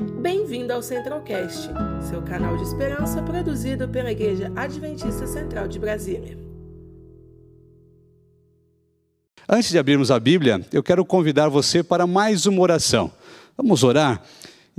Bem-vindo ao Centralcast, seu canal de esperança produzido pela Igreja Adventista Central de Brasília. Antes de abrirmos a Bíblia, eu quero convidar você para mais uma oração. Vamos orar?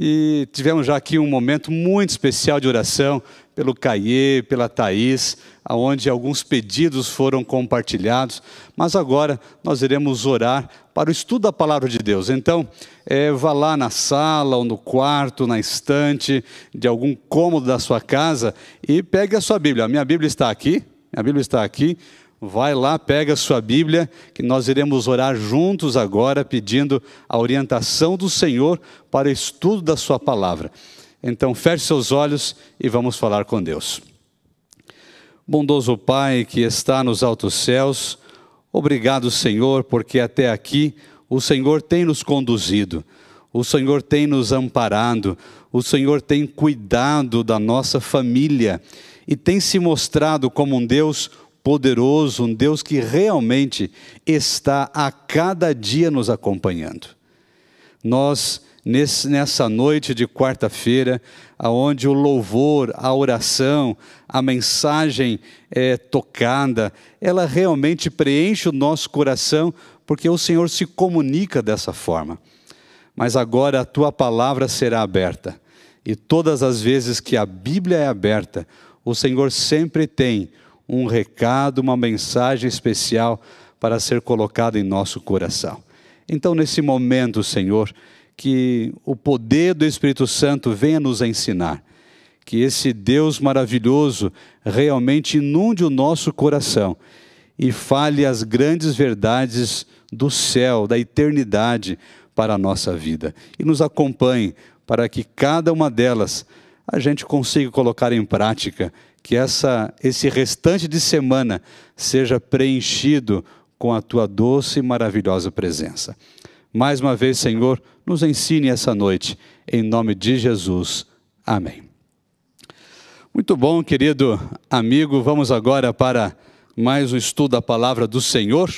E tivemos já aqui um momento muito especial de oração pelo Caie, pela Thaís, onde alguns pedidos foram compartilhados, mas agora nós iremos orar para o estudo da palavra de Deus. Então, é, vá lá na sala, ou no quarto, na estante, de algum cômodo da sua casa e pegue a sua Bíblia. A minha Bíblia está aqui, a Bíblia está aqui. Vai lá, pega a sua Bíblia, que nós iremos orar juntos agora, pedindo a orientação do Senhor para o estudo da Sua palavra. Então, feche seus olhos e vamos falar com Deus. Bondoso Pai que está nos altos céus, obrigado, Senhor, porque até aqui o Senhor tem nos conduzido, o Senhor tem nos amparado, o Senhor tem cuidado da nossa família e tem se mostrado como um Deus poderoso, um Deus que realmente está a cada dia nos acompanhando. Nós, nessa noite de quarta-feira, aonde o louvor, a oração, a mensagem é tocada, ela realmente preenche o nosso coração, porque o Senhor se comunica dessa forma. Mas agora a tua palavra será aberta, e todas as vezes que a Bíblia é aberta, o Senhor sempre tem um recado, uma mensagem especial para ser colocado em nosso coração. Então, nesse momento, Senhor, que o poder do Espírito Santo venha nos ensinar, que esse Deus maravilhoso realmente inunde o nosso coração e fale as grandes verdades do céu, da eternidade para a nossa vida. E nos acompanhe para que cada uma delas a gente consiga colocar em prática que essa, esse restante de semana seja preenchido com a tua doce e maravilhosa presença. Mais uma vez, Senhor, nos ensine essa noite, em nome de Jesus. Amém. Muito bom, querido amigo, vamos agora para mais um estudo da palavra do Senhor.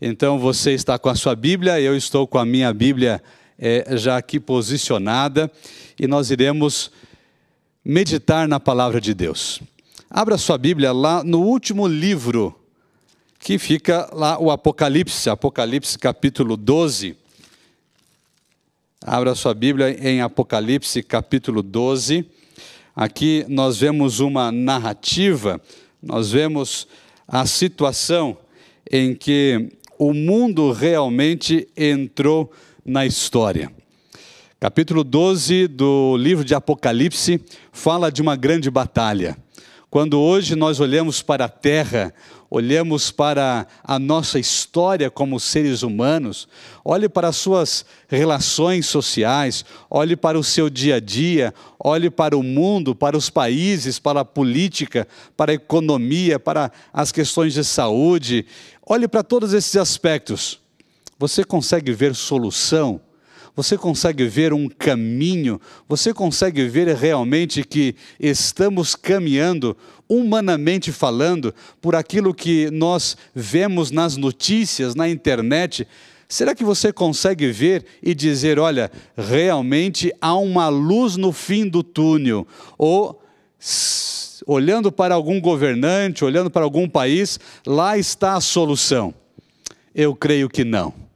Então, você está com a sua Bíblia, eu estou com a minha Bíblia é, já aqui posicionada, e nós iremos meditar na palavra de Deus. Abra sua Bíblia lá no último livro, que fica lá o Apocalipse, Apocalipse capítulo 12. Abra sua Bíblia em Apocalipse capítulo 12. Aqui nós vemos uma narrativa, nós vemos a situação em que o mundo realmente entrou na história. Capítulo 12 do livro de Apocalipse fala de uma grande batalha. Quando hoje nós olhamos para a terra, olhamos para a nossa história como seres humanos, olhe para as suas relações sociais, olhe para o seu dia a dia, olhe para o mundo, para os países, para a política, para a economia, para as questões de saúde, olhe para todos esses aspectos. Você consegue ver solução? Você consegue ver um caminho? Você consegue ver realmente que estamos caminhando, humanamente falando, por aquilo que nós vemos nas notícias, na internet? Será que você consegue ver e dizer: olha, realmente há uma luz no fim do túnel? Ou olhando para algum governante, olhando para algum país, lá está a solução? Eu creio que não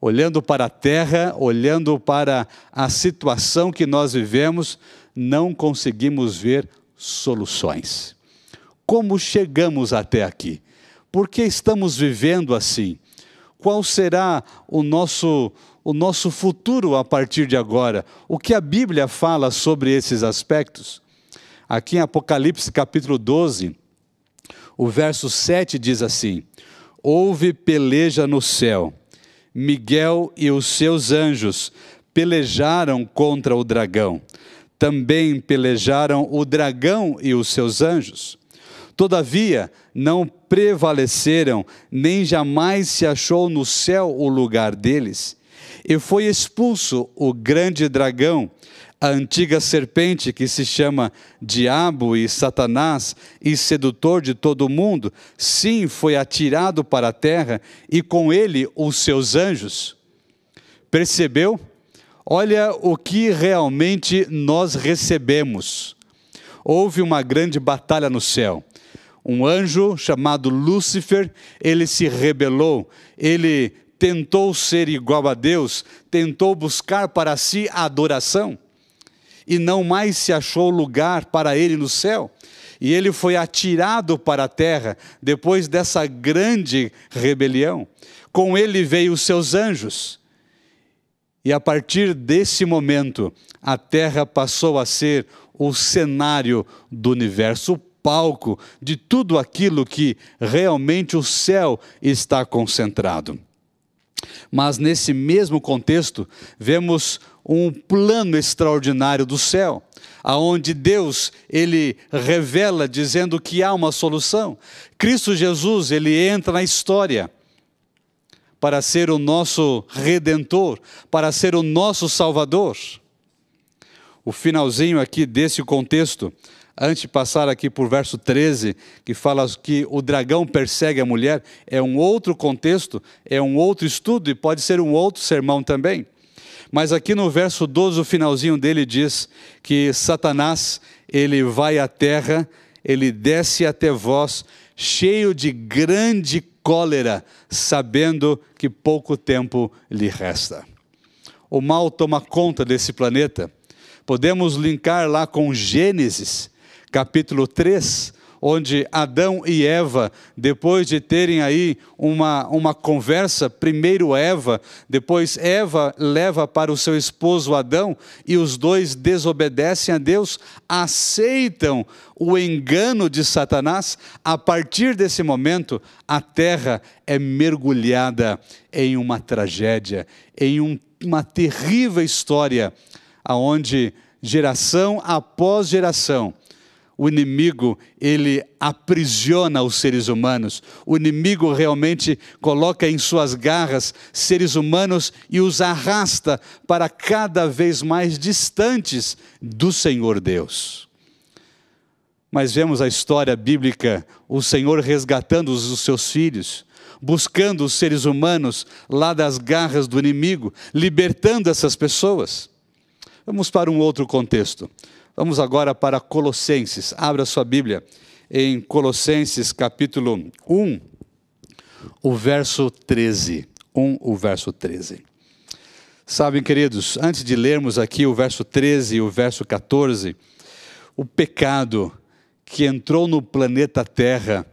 olhando para a terra, olhando para a situação que nós vivemos, não conseguimos ver soluções. Como chegamos até aqui? Por que estamos vivendo assim? Qual será o nosso o nosso futuro a partir de agora? O que a Bíblia fala sobre esses aspectos? Aqui em Apocalipse capítulo 12, o verso 7 diz assim: Houve peleja no céu Miguel e os seus anjos pelejaram contra o dragão. Também pelejaram o dragão e os seus anjos. Todavia, não prevaleceram, nem jamais se achou no céu o lugar deles. E foi expulso o grande dragão, a antiga serpente que se chama Diabo e Satanás e sedutor de todo o mundo, sim, foi atirado para a terra e com ele os seus anjos. Percebeu? Olha o que realmente nós recebemos. Houve uma grande batalha no céu. Um anjo chamado Lúcifer, ele se rebelou, ele tentou ser igual a Deus, tentou buscar para si a adoração e não mais se achou lugar para ele no céu. E ele foi atirado para a terra depois dessa grande rebelião. Com ele veio os seus anjos. E a partir desse momento, a terra passou a ser o cenário do universo, o palco de tudo aquilo que realmente o céu está concentrado. Mas nesse mesmo contexto, vemos um plano extraordinário do céu, aonde Deus ele revela dizendo que há uma solução. Cristo Jesus, ele entra na história para ser o nosso redentor, para ser o nosso salvador. O finalzinho aqui desse contexto, antes de passar aqui por verso 13, que fala que o dragão persegue a mulher, é um outro contexto, é um outro estudo e pode ser um outro sermão também. Mas aqui no verso 12, o finalzinho dele diz que Satanás, ele vai à terra, ele desce até vós, cheio de grande cólera, sabendo que pouco tempo lhe resta. O mal toma conta desse planeta. Podemos linkar lá com Gênesis, capítulo 3, onde Adão e Eva, depois de terem aí uma, uma conversa, primeiro Eva, depois Eva leva para o seu esposo Adão, e os dois desobedecem a Deus, aceitam o engano de Satanás, a partir desse momento, a terra é mergulhada em uma tragédia, em um, uma terrível história, aonde geração após geração, o inimigo ele aprisiona os seres humanos. O inimigo realmente coloca em suas garras seres humanos e os arrasta para cada vez mais distantes do Senhor Deus. Mas vemos a história bíblica, o Senhor resgatando os seus filhos, buscando os seres humanos lá das garras do inimigo, libertando essas pessoas. Vamos para um outro contexto. Vamos agora para Colossenses. Abra sua Bíblia em Colossenses capítulo 1, o verso 13. 1, o verso 13. Sabem, queridos, antes de lermos aqui o verso 13 e o verso 14, o pecado que entrou no planeta Terra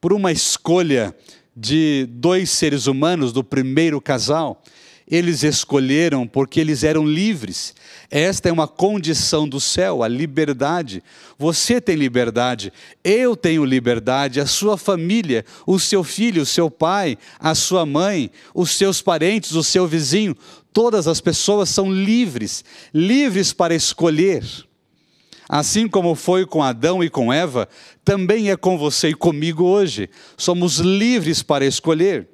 por uma escolha de dois seres humanos do primeiro casal, eles escolheram porque eles eram livres. Esta é uma condição do céu, a liberdade. Você tem liberdade, eu tenho liberdade, a sua família, o seu filho, o seu pai, a sua mãe, os seus parentes, o seu vizinho, todas as pessoas são livres, livres para escolher. Assim como foi com Adão e com Eva, também é com você e comigo hoje. Somos livres para escolher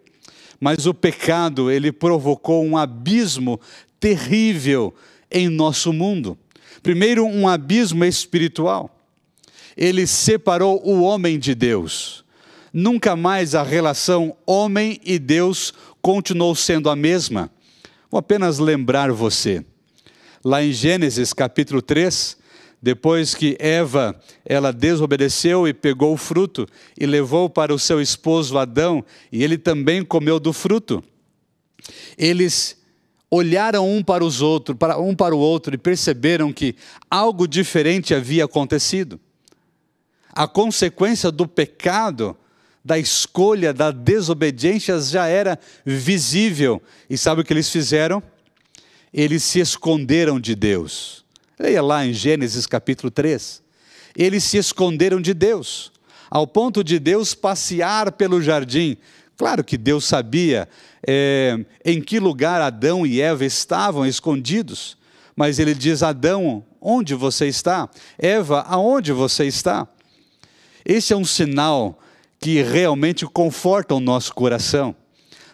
mas o pecado, ele provocou um abismo terrível em nosso mundo. Primeiro, um abismo espiritual. Ele separou o homem de Deus. Nunca mais a relação homem e Deus continuou sendo a mesma. Vou apenas lembrar você. Lá em Gênesis capítulo 3, depois que Eva, ela desobedeceu e pegou o fruto e levou para o seu esposo Adão, e ele também comeu do fruto. Eles olharam um para os outros, para um para o outro e perceberam que algo diferente havia acontecido. A consequência do pecado, da escolha, da desobediência já era visível. E sabe o que eles fizeram? Eles se esconderam de Deus. Leia lá em Gênesis capítulo 3. Eles se esconderam de Deus, ao ponto de Deus passear pelo jardim. Claro que Deus sabia é, em que lugar Adão e Eva estavam escondidos, mas ele diz: Adão, onde você está? Eva, aonde você está? Esse é um sinal que realmente conforta o nosso coração.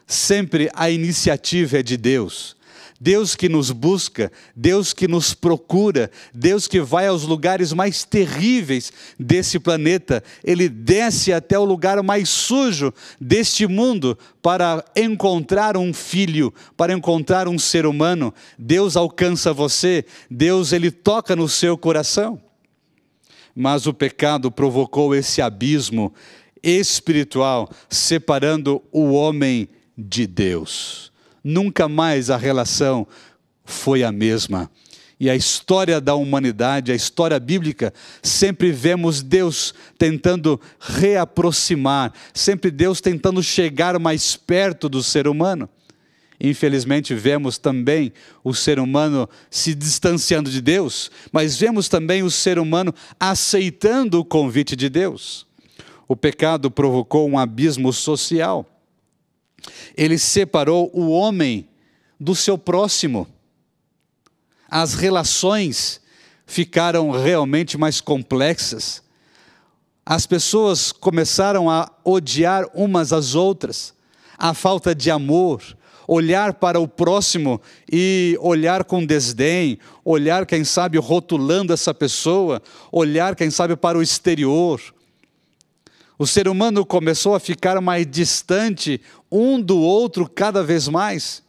Sempre a iniciativa é de Deus. Deus que nos busca, Deus que nos procura, Deus que vai aos lugares mais terríveis desse planeta, ele desce até o lugar mais sujo deste mundo para encontrar um filho, para encontrar um ser humano. Deus alcança você, Deus ele toca no seu coração. Mas o pecado provocou esse abismo espiritual, separando o homem de Deus nunca mais a relação foi a mesma. E a história da humanidade, a história bíblica, sempre vemos Deus tentando reaproximar, sempre Deus tentando chegar mais perto do ser humano. Infelizmente, vemos também o ser humano se distanciando de Deus, mas vemos também o ser humano aceitando o convite de Deus. O pecado provocou um abismo social ele separou o homem do seu próximo. As relações ficaram realmente mais complexas. As pessoas começaram a odiar umas às outras. A falta de amor, olhar para o próximo e olhar com desdém, olhar, quem sabe, rotulando essa pessoa, olhar, quem sabe, para o exterior. O ser humano começou a ficar mais distante um do outro cada vez mais.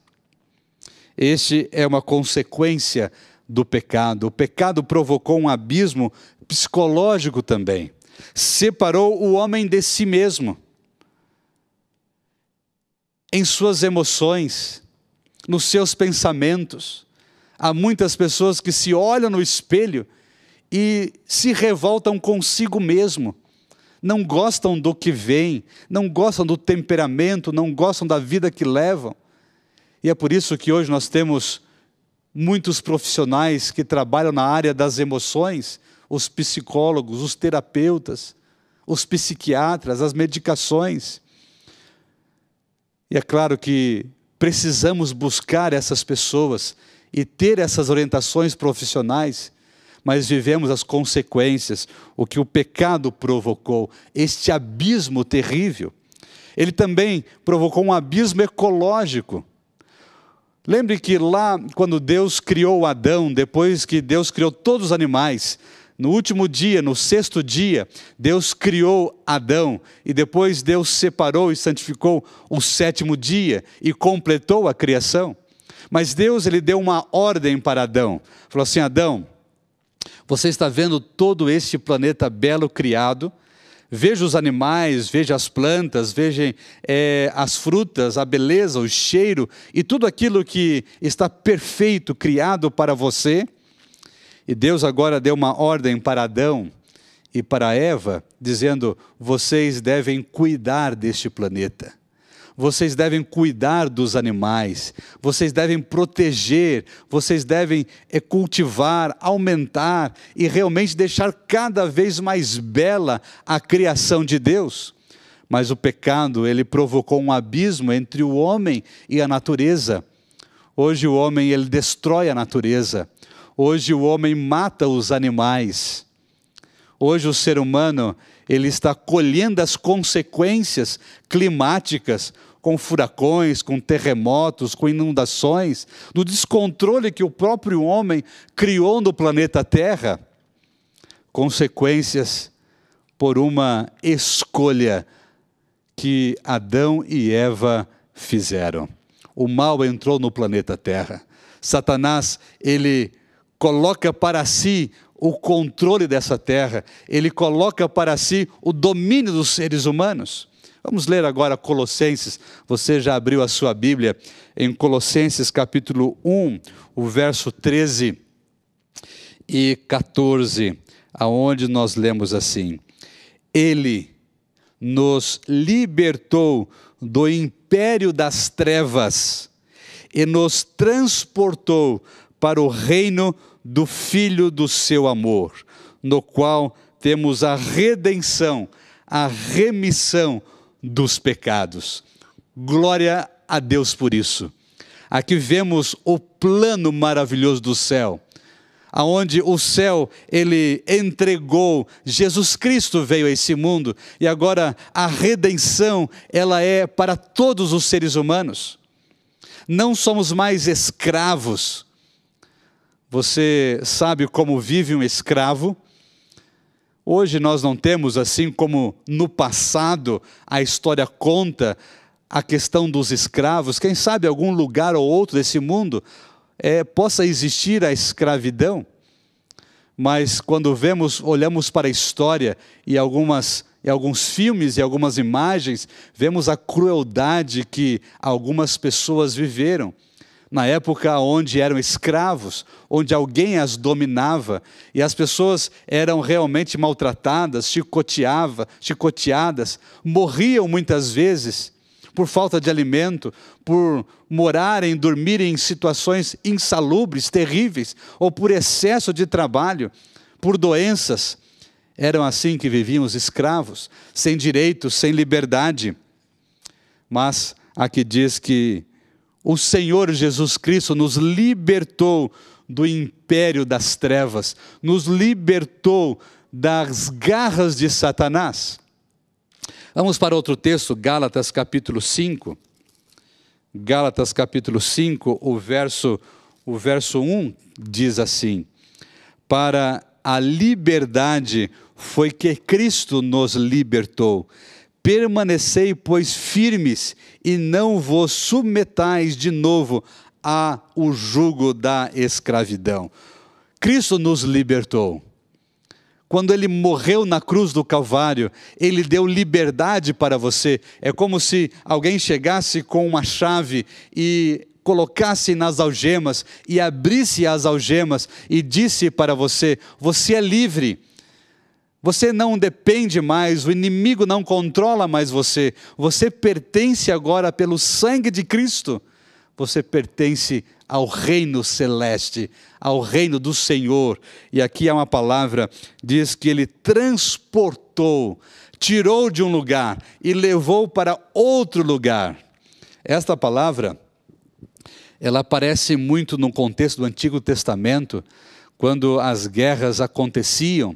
Este é uma consequência do pecado. O pecado provocou um abismo psicológico também. Separou o homem de si mesmo. Em suas emoções, nos seus pensamentos. Há muitas pessoas que se olham no espelho e se revoltam consigo mesmo não gostam do que vem, não gostam do temperamento, não gostam da vida que levam. E é por isso que hoje nós temos muitos profissionais que trabalham na área das emoções, os psicólogos, os terapeutas, os psiquiatras, as medicações. E é claro que precisamos buscar essas pessoas e ter essas orientações profissionais mas vivemos as consequências, o que o pecado provocou, este abismo terrível. Ele também provocou um abismo ecológico. Lembre que lá, quando Deus criou Adão, depois que Deus criou todos os animais, no último dia, no sexto dia, Deus criou Adão e depois Deus separou e santificou o sétimo dia e completou a criação. Mas Deus ele deu uma ordem para Adão. Falou assim: Adão, você está vendo todo este planeta belo criado. Veja os animais, veja as plantas, veja é, as frutas, a beleza, o cheiro e tudo aquilo que está perfeito, criado para você. E Deus agora deu uma ordem para Adão e para Eva, dizendo: vocês devem cuidar deste planeta vocês devem cuidar dos animais, vocês devem proteger, vocês devem é, cultivar, aumentar e realmente deixar cada vez mais bela a criação de Deus. Mas o pecado, ele provocou um abismo entre o homem e a natureza. Hoje o homem ele destrói a natureza. Hoje o homem mata os animais. Hoje o ser humano ele está colhendo as consequências climáticas com furacões, com terremotos, com inundações, do descontrole que o próprio homem criou no planeta Terra, consequências por uma escolha que Adão e Eva fizeram. O mal entrou no planeta Terra. Satanás, ele coloca para si o controle dessa terra, ele coloca para si o domínio dos seres humanos. Vamos ler agora Colossenses. Você já abriu a sua Bíblia em Colossenses capítulo 1, o verso 13 e 14, aonde nós lemos assim: Ele nos libertou do império das trevas e nos transportou para o reino do Filho do seu amor, no qual temos a redenção, a remissão dos pecados. Glória a Deus por isso. Aqui vemos o plano maravilhoso do céu, aonde o céu ele entregou, Jesus Cristo veio a esse mundo e agora a redenção ela é para todos os seres humanos. Não somos mais escravos. Você sabe como vive um escravo? Hoje nós não temos, assim como no passado a história conta, a questão dos escravos. Quem sabe algum lugar ou outro desse mundo é, possa existir a escravidão. Mas quando vemos, olhamos para a história e algumas e alguns filmes e algumas imagens, vemos a crueldade que algumas pessoas viveram na época onde eram escravos, onde alguém as dominava e as pessoas eram realmente maltratadas, chicoteava, chicoteadas, morriam muitas vezes por falta de alimento, por morarem, dormirem em situações insalubres, terríveis, ou por excesso de trabalho, por doenças. Eram assim que viviam os escravos, sem direitos, sem liberdade. Mas aqui diz que o Senhor Jesus Cristo nos libertou do império das trevas, nos libertou das garras de Satanás. Vamos para outro texto, Gálatas capítulo 5. Gálatas capítulo 5, o verso, o verso 1 diz assim: Para a liberdade foi que Cristo nos libertou. Permanecei, pois, firmes e não vos submetais de novo a o jugo da escravidão. Cristo nos libertou. Quando ele morreu na cruz do Calvário, ele deu liberdade para você. É como se alguém chegasse com uma chave e colocasse nas algemas e abrisse as algemas e disse para você: Você é livre. Você não depende mais, o inimigo não controla mais você. Você pertence agora pelo sangue de Cristo. Você pertence ao reino celeste, ao reino do Senhor. E aqui há uma palavra, diz que ele transportou, tirou de um lugar e levou para outro lugar. Esta palavra, ela aparece muito no contexto do Antigo Testamento, quando as guerras aconteciam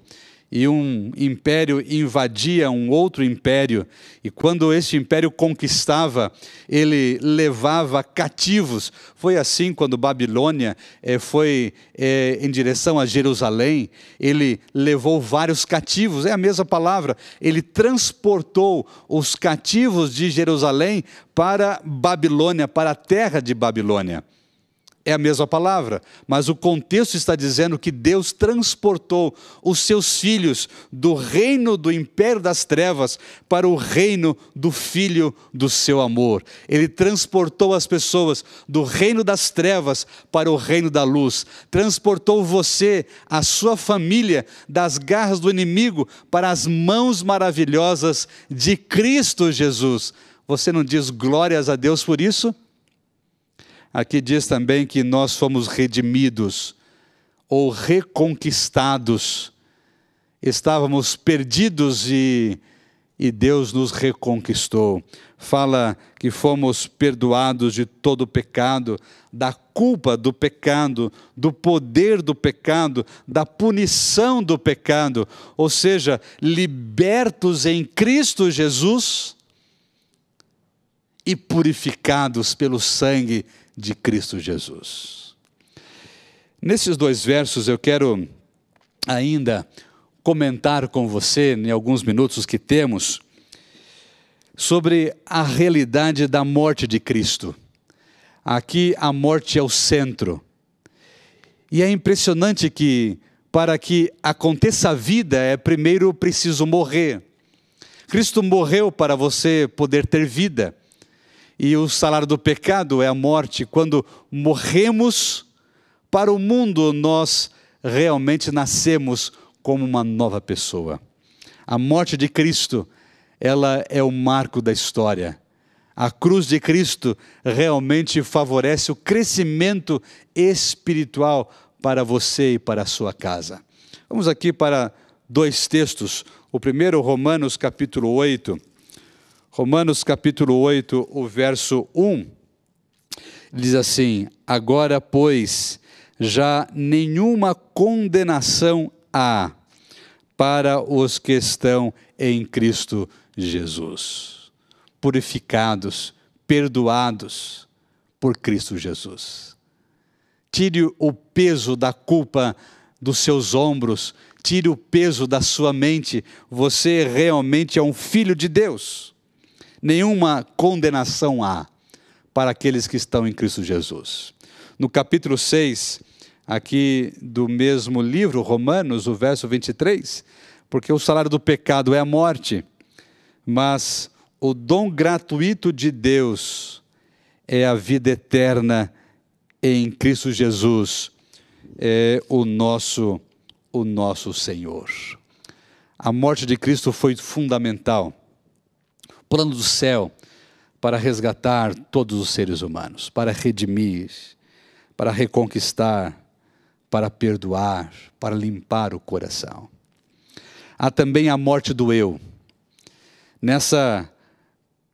e um império invadia um outro império, e quando este império conquistava, ele levava cativos. Foi assim quando Babilônia eh, foi eh, em direção a Jerusalém, ele levou vários cativos, é a mesma palavra, ele transportou os cativos de Jerusalém para Babilônia, para a terra de Babilônia é a mesma palavra, mas o contexto está dizendo que Deus transportou os seus filhos do reino do império das trevas para o reino do filho do seu amor. Ele transportou as pessoas do reino das trevas para o reino da luz. Transportou você, a sua família, das garras do inimigo para as mãos maravilhosas de Cristo Jesus. Você não diz glórias a Deus por isso? Aqui diz também que nós fomos redimidos ou reconquistados. Estávamos perdidos e, e Deus nos reconquistou. Fala que fomos perdoados de todo pecado, da culpa do pecado, do poder do pecado, da punição do pecado, ou seja, libertos em Cristo Jesus e purificados pelo sangue de Cristo Jesus. Nesses dois versos eu quero ainda comentar com você, em alguns minutos que temos, sobre a realidade da morte de Cristo. Aqui a morte é o centro. E é impressionante que, para que aconteça a vida, é primeiro preciso morrer. Cristo morreu para você poder ter vida. E o salário do pecado é a morte. Quando morremos para o mundo, nós realmente nascemos como uma nova pessoa. A morte de Cristo, ela é o marco da história. A cruz de Cristo realmente favorece o crescimento espiritual para você e para a sua casa. Vamos aqui para dois textos. O primeiro, Romanos capítulo 8 Romanos capítulo 8, o verso 1, diz assim: Agora, pois, já nenhuma condenação há para os que estão em Cristo Jesus. Purificados, perdoados, por Cristo Jesus. Tire o peso da culpa dos seus ombros, tire o peso da sua mente. Você realmente é um filho de Deus. Nenhuma condenação há para aqueles que estão em Cristo Jesus. No capítulo 6, aqui do mesmo livro, Romanos, o verso 23, porque o salário do pecado é a morte, mas o dom gratuito de Deus é a vida eterna em Cristo Jesus, é o nosso o nosso Senhor. A morte de Cristo foi fundamental. Plano do céu para resgatar todos os seres humanos, para redimir, para reconquistar, para perdoar, para limpar o coração. Há também a morte do eu. Nessa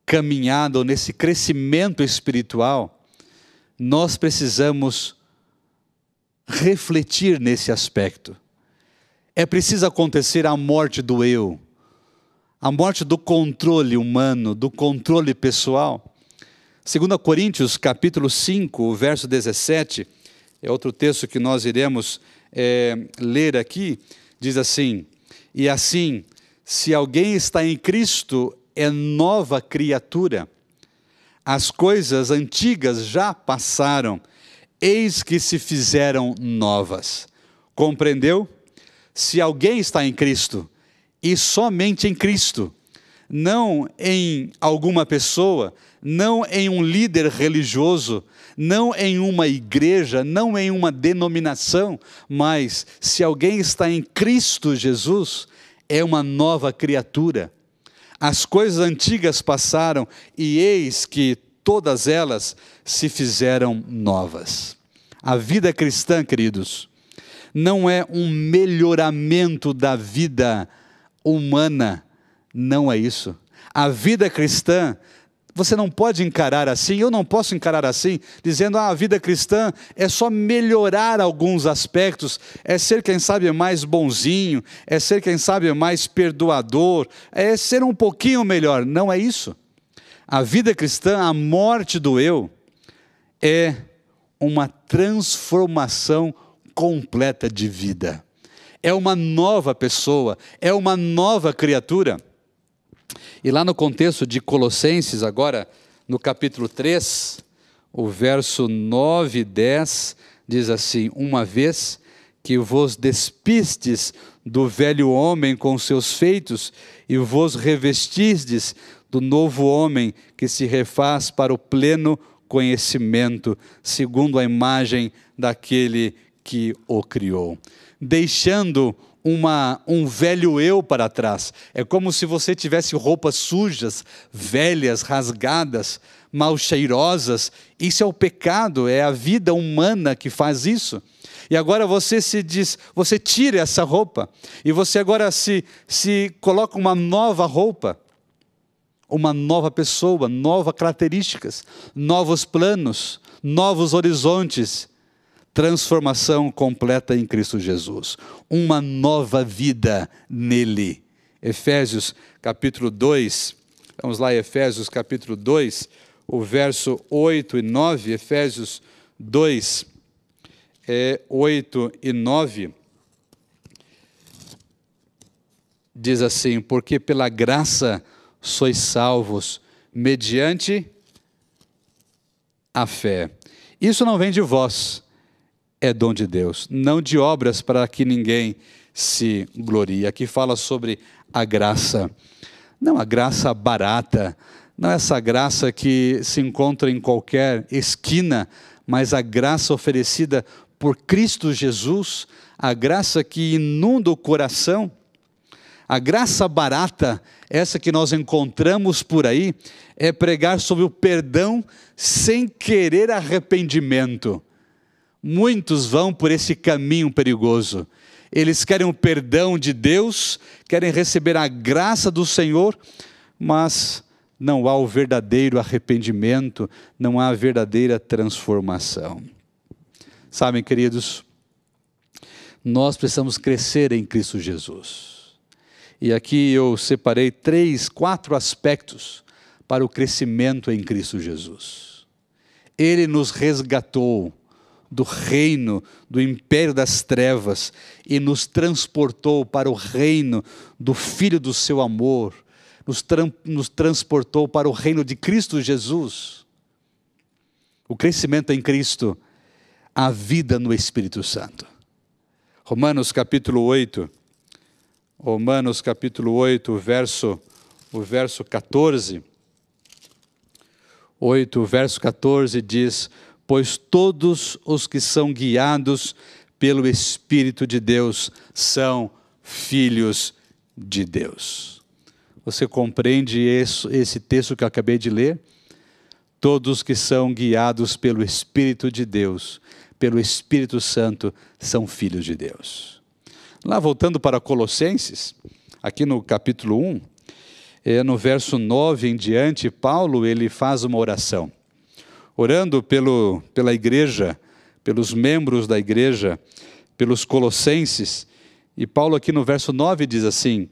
caminhada, ou nesse crescimento espiritual, nós precisamos refletir nesse aspecto. É preciso acontecer a morte do eu a morte do controle humano, do controle pessoal. 2 Coríntios, capítulo 5, verso 17, é outro texto que nós iremos é, ler aqui, diz assim: E assim, se alguém está em Cristo, é nova criatura. As coisas antigas já passaram, eis que se fizeram novas. Compreendeu? Se alguém está em Cristo, e somente em Cristo, não em alguma pessoa, não em um líder religioso, não em uma igreja, não em uma denominação, mas se alguém está em Cristo Jesus, é uma nova criatura. As coisas antigas passaram e eis que todas elas se fizeram novas. A vida cristã, queridos, não é um melhoramento da vida humana. Não é isso. A vida cristã, você não pode encarar assim, eu não posso encarar assim, dizendo ah, a vida cristã é só melhorar alguns aspectos, é ser, quem sabe, mais bonzinho, é ser, quem sabe, mais perdoador, é ser um pouquinho melhor. Não é isso. A vida cristã, a morte do eu, é uma transformação completa de vida é uma nova pessoa, é uma nova criatura. E lá no contexto de Colossenses, agora no capítulo 3, o verso 9 e 10 diz assim: Uma vez que vos despistes do velho homem com seus feitos e vos revestistes do novo homem que se refaz para o pleno conhecimento, segundo a imagem daquele que o criou deixando uma, um velho eu para trás. É como se você tivesse roupas sujas, velhas, rasgadas, mal cheirosas. Isso é o pecado, é a vida humana que faz isso. E agora você se diz, você tira essa roupa e você agora se, se coloca uma nova roupa, uma nova pessoa, novas características, novos planos, novos horizontes transformação completa em Cristo Jesus, uma nova vida nele. Efésios capítulo 2, vamos lá, Efésios capítulo 2, o verso 8 e 9, Efésios 2, é, 8 e 9, diz assim: Porque pela graça sois salvos, mediante a fé. Isso não vem de vós, é dom de Deus, não de obras para que ninguém se glorie. Aqui fala sobre a graça, não a graça barata, não essa graça que se encontra em qualquer esquina, mas a graça oferecida por Cristo Jesus, a graça que inunda o coração, a graça barata, essa que nós encontramos por aí, é pregar sobre o perdão sem querer arrependimento. Muitos vão por esse caminho perigoso. Eles querem o perdão de Deus, querem receber a graça do Senhor, mas não há o verdadeiro arrependimento, não há a verdadeira transformação. Sabem, queridos, nós precisamos crescer em Cristo Jesus. E aqui eu separei três, quatro aspectos para o crescimento em Cristo Jesus. Ele nos resgatou do reino, do império das trevas e nos transportou para o reino do Filho do seu amor, nos, tra nos transportou para o reino de Cristo Jesus. O crescimento em Cristo, a vida no Espírito Santo. Romanos capítulo 8, Romanos capítulo 8, verso, o verso 14. 8, verso 14 diz: Pois todos os que são guiados pelo Espírito de Deus são filhos de Deus. Você compreende esse, texto que eu acabei de ler? Todos que são guiados pelo Espírito de Deus pelo Espírito Santo são filhos de Deus. Lá voltando para Colossenses, aqui no capítulo 1, é, no verso 9 em diante, Paulo ele faz uma oração, orando pelo, pela igreja, pelos membros da igreja, pelos colossenses. E Paulo aqui no verso 9 diz assim: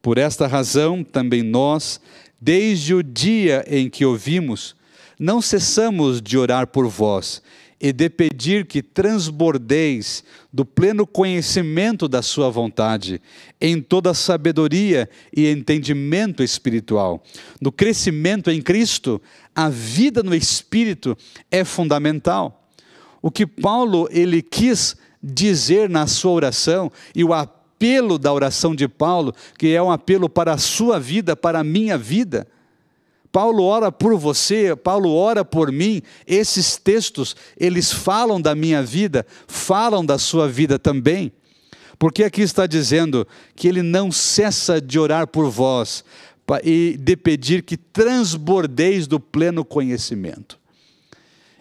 Por esta razão também nós, desde o dia em que ouvimos, não cessamos de orar por vós e de pedir que transbordeis do pleno conhecimento da Sua vontade, em toda sabedoria e entendimento espiritual. No crescimento em Cristo, a vida no Espírito é fundamental. O que Paulo ele quis dizer na sua oração e o apelo da oração de Paulo, que é um apelo para a sua vida, para a minha vida, Paulo ora por você, Paulo ora por mim. Esses textos, eles falam da minha vida, falam da sua vida também. Porque aqui está dizendo que ele não cessa de orar por vós e de pedir que transbordeis do pleno conhecimento.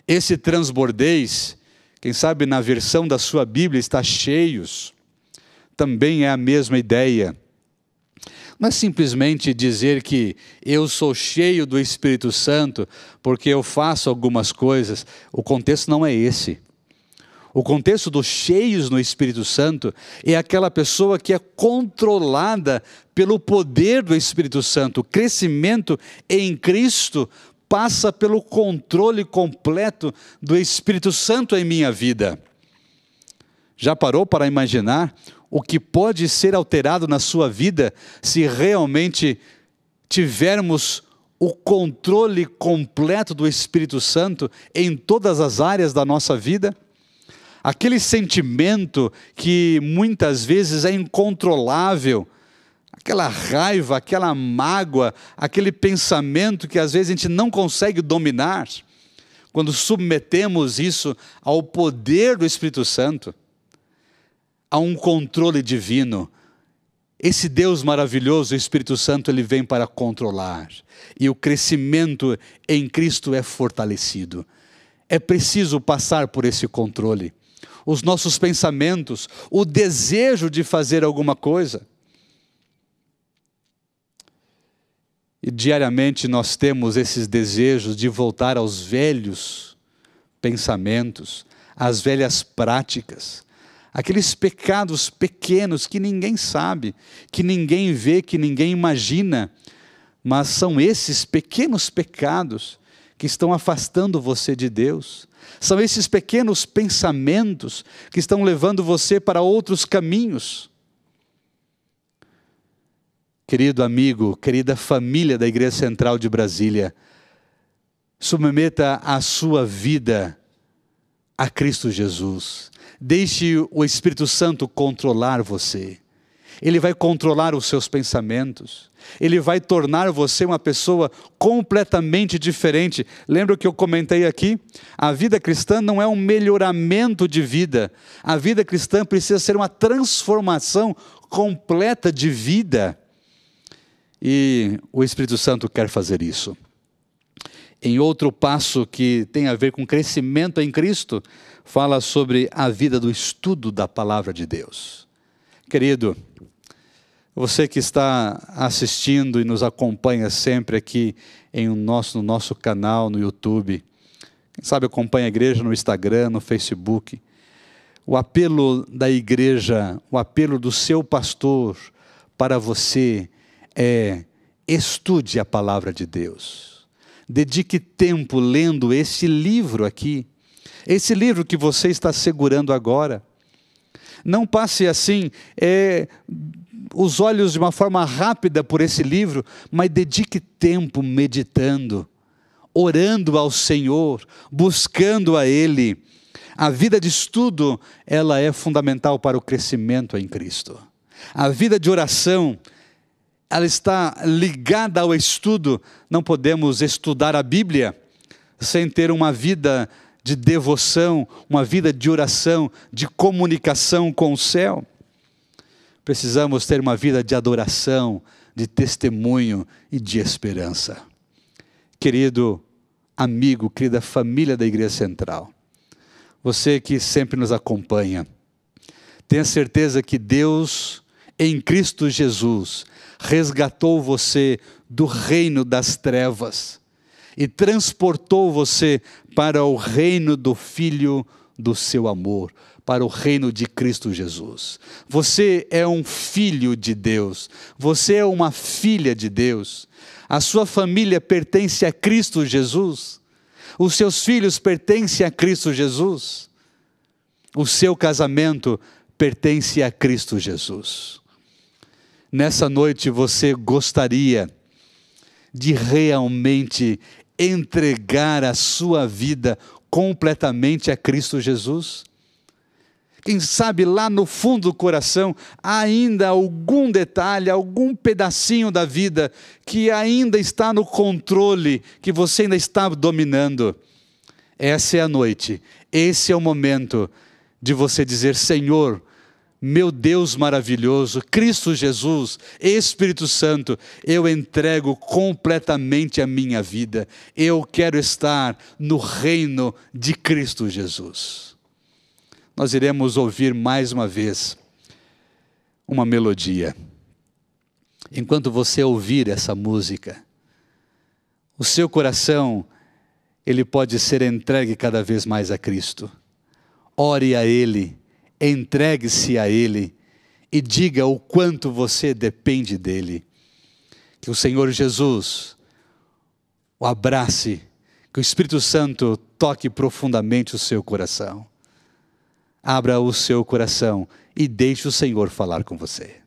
Esse transbordeis, quem sabe na versão da sua Bíblia está cheios, também é a mesma ideia não é simplesmente dizer que eu sou cheio do Espírito Santo porque eu faço algumas coisas. O contexto não é esse. O contexto dos cheios no Espírito Santo é aquela pessoa que é controlada pelo poder do Espírito Santo. O crescimento em Cristo passa pelo controle completo do Espírito Santo em minha vida. Já parou para imaginar o que pode ser alterado na sua vida se realmente tivermos o controle completo do Espírito Santo em todas as áreas da nossa vida? Aquele sentimento que muitas vezes é incontrolável, aquela raiva, aquela mágoa, aquele pensamento que às vezes a gente não consegue dominar, quando submetemos isso ao poder do Espírito Santo, a um controle divino. Esse Deus maravilhoso, o Espírito Santo, ele vem para controlar. E o crescimento em Cristo é fortalecido. É preciso passar por esse controle. Os nossos pensamentos, o desejo de fazer alguma coisa. E diariamente nós temos esses desejos de voltar aos velhos pensamentos, às velhas práticas aqueles pecados pequenos que ninguém sabe, que ninguém vê, que ninguém imagina, mas são esses pequenos pecados que estão afastando você de Deus. São esses pequenos pensamentos que estão levando você para outros caminhos. Querido amigo, querida família da Igreja Central de Brasília, submeta a sua vida a Cristo Jesus. Deixe o Espírito Santo controlar você. Ele vai controlar os seus pensamentos. Ele vai tornar você uma pessoa completamente diferente. Lembra o que eu comentei aqui? A vida cristã não é um melhoramento de vida. A vida cristã precisa ser uma transformação completa de vida. E o Espírito Santo quer fazer isso. Em outro passo que tem a ver com crescimento em Cristo, fala sobre a vida do estudo da palavra de Deus. Querido, você que está assistindo e nos acompanha sempre aqui em nosso, no nosso canal no YouTube, quem sabe acompanha a igreja no Instagram, no Facebook. O apelo da igreja, o apelo do seu pastor para você é estude a palavra de Deus. dedique tempo lendo esse livro aqui, esse livro que você está segurando agora. Não passe assim é, os olhos de uma forma rápida por esse livro, mas dedique tempo meditando, orando ao Senhor, buscando a Ele. A vida de estudo, ela é fundamental para o crescimento em Cristo. A vida de oração, ela está ligada ao estudo. Não podemos estudar a Bíblia sem ter uma vida de devoção, uma vida de oração, de comunicação com o céu. Precisamos ter uma vida de adoração, de testemunho e de esperança. Querido amigo, querida família da Igreja Central, você que sempre nos acompanha, tenha certeza que Deus, em Cristo Jesus, resgatou você do reino das trevas e transportou você para o reino do Filho do seu amor, para o reino de Cristo Jesus. Você é um filho de Deus, você é uma filha de Deus. A sua família pertence a Cristo Jesus. Os seus filhos pertencem a Cristo Jesus. O seu casamento pertence a Cristo Jesus. Nessa noite você gostaria de realmente entregar a sua vida completamente a Cristo Jesus? Quem sabe lá no fundo do coração há ainda algum detalhe, algum pedacinho da vida que ainda está no controle, que você ainda está dominando. Essa é a noite, esse é o momento de você dizer: Senhor, meu Deus maravilhoso, Cristo Jesus, Espírito Santo, eu entrego completamente a minha vida. Eu quero estar no reino de Cristo Jesus. Nós iremos ouvir mais uma vez uma melodia. Enquanto você ouvir essa música, o seu coração ele pode ser entregue cada vez mais a Cristo. Ore a ele entregue-se a Ele e diga o quanto você depende dEle. Que o Senhor Jesus o abrace, que o Espírito Santo toque profundamente o seu coração. Abra o seu coração e deixe o Senhor falar com você.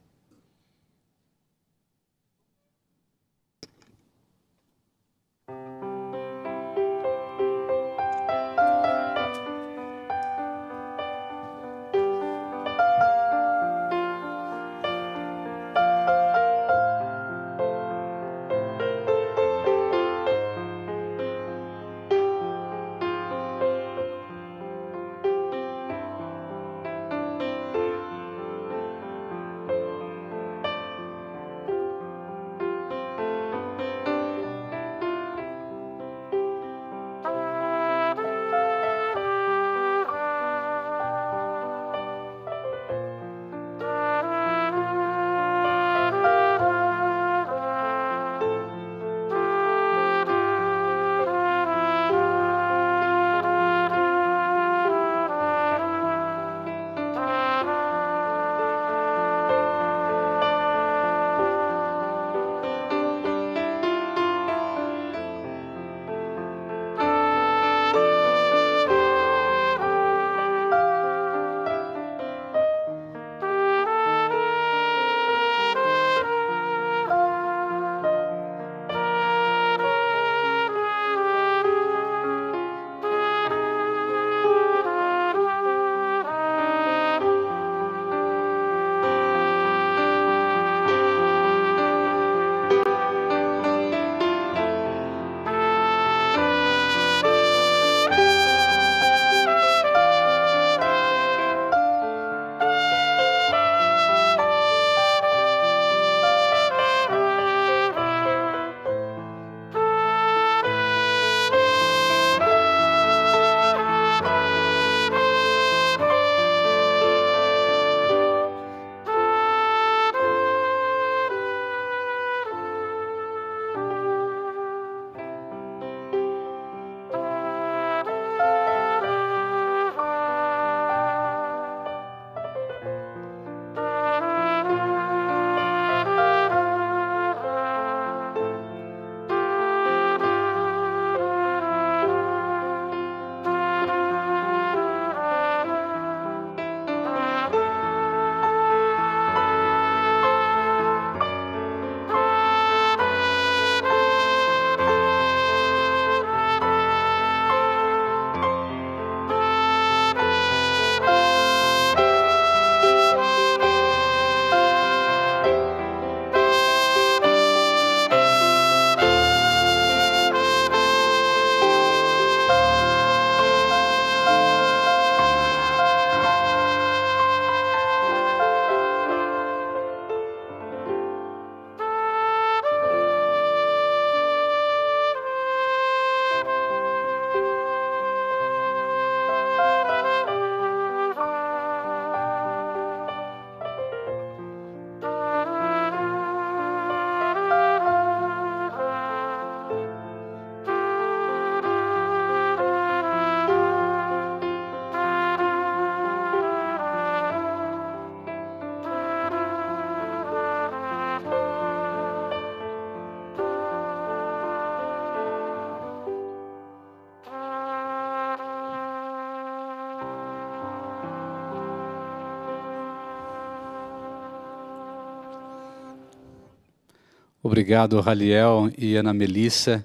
Obrigado, Raliel e Ana Melissa.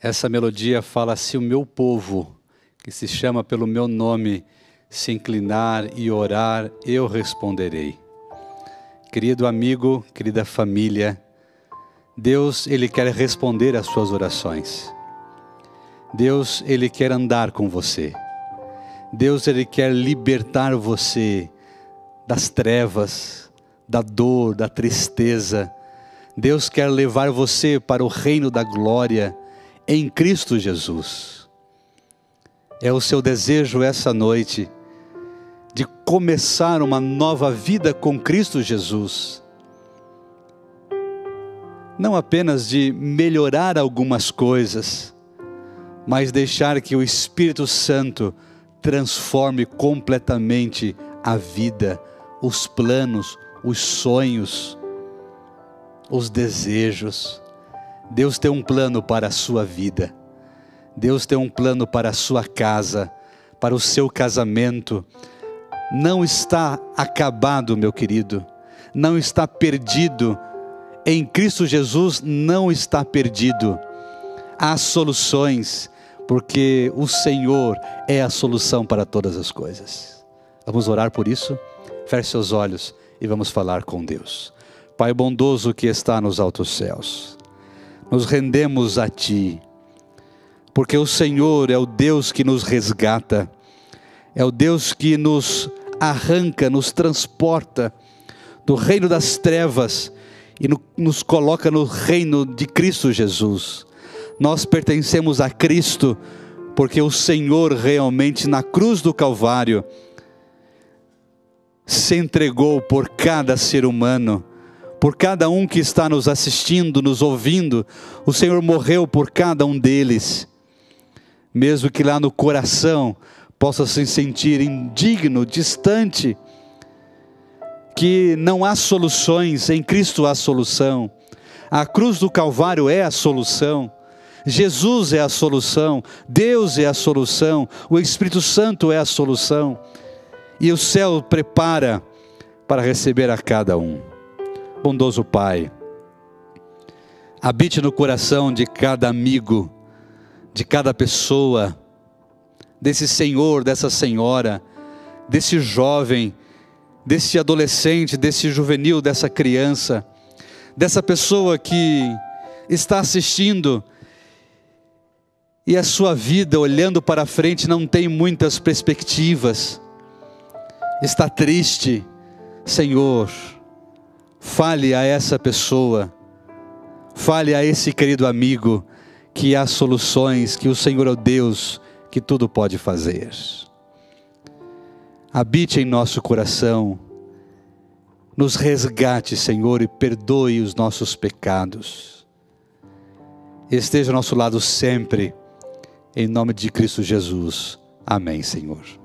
Essa melodia fala: se o meu povo, que se chama pelo meu nome, se inclinar e orar, eu responderei. Querido amigo, querida família, Deus, ele quer responder às suas orações. Deus, ele quer andar com você. Deus, ele quer libertar você das trevas, da dor, da tristeza Deus quer levar você para o reino da glória em Cristo Jesus. É o seu desejo essa noite de começar uma nova vida com Cristo Jesus. Não apenas de melhorar algumas coisas, mas deixar que o Espírito Santo transforme completamente a vida, os planos, os sonhos os desejos. Deus tem um plano para a sua vida. Deus tem um plano para a sua casa, para o seu casamento. Não está acabado, meu querido. Não está perdido. Em Cristo Jesus não está perdido. Há soluções, porque o Senhor é a solução para todas as coisas. Vamos orar por isso? Feche seus olhos e vamos falar com Deus. Pai bondoso que está nos altos céus, nos rendemos a Ti, porque o Senhor é o Deus que nos resgata, é o Deus que nos arranca, nos transporta do reino das trevas e no, nos coloca no reino de Cristo Jesus. Nós pertencemos a Cristo, porque o Senhor realmente na cruz do Calvário se entregou por cada ser humano por cada um que está nos assistindo, nos ouvindo. O Senhor morreu por cada um deles, mesmo que lá no coração possa se sentir indigno, distante, que não há soluções, em Cristo há solução. A cruz do Calvário é a solução. Jesus é a solução, Deus é a solução, o Espírito Santo é a solução. E o céu prepara para receber a cada um bondoso Pai, habite no coração de cada amigo, de cada pessoa, desse senhor, dessa senhora, desse jovem, desse adolescente, desse juvenil, dessa criança, dessa pessoa que está assistindo e a sua vida olhando para frente não tem muitas perspectivas, está triste, Senhor, Fale a essa pessoa, fale a esse querido amigo que há soluções, que o Senhor é o Deus que tudo pode fazer. Habite em nosso coração, nos resgate, Senhor, e perdoe os nossos pecados. Esteja ao nosso lado sempre, em nome de Cristo Jesus. Amém, Senhor.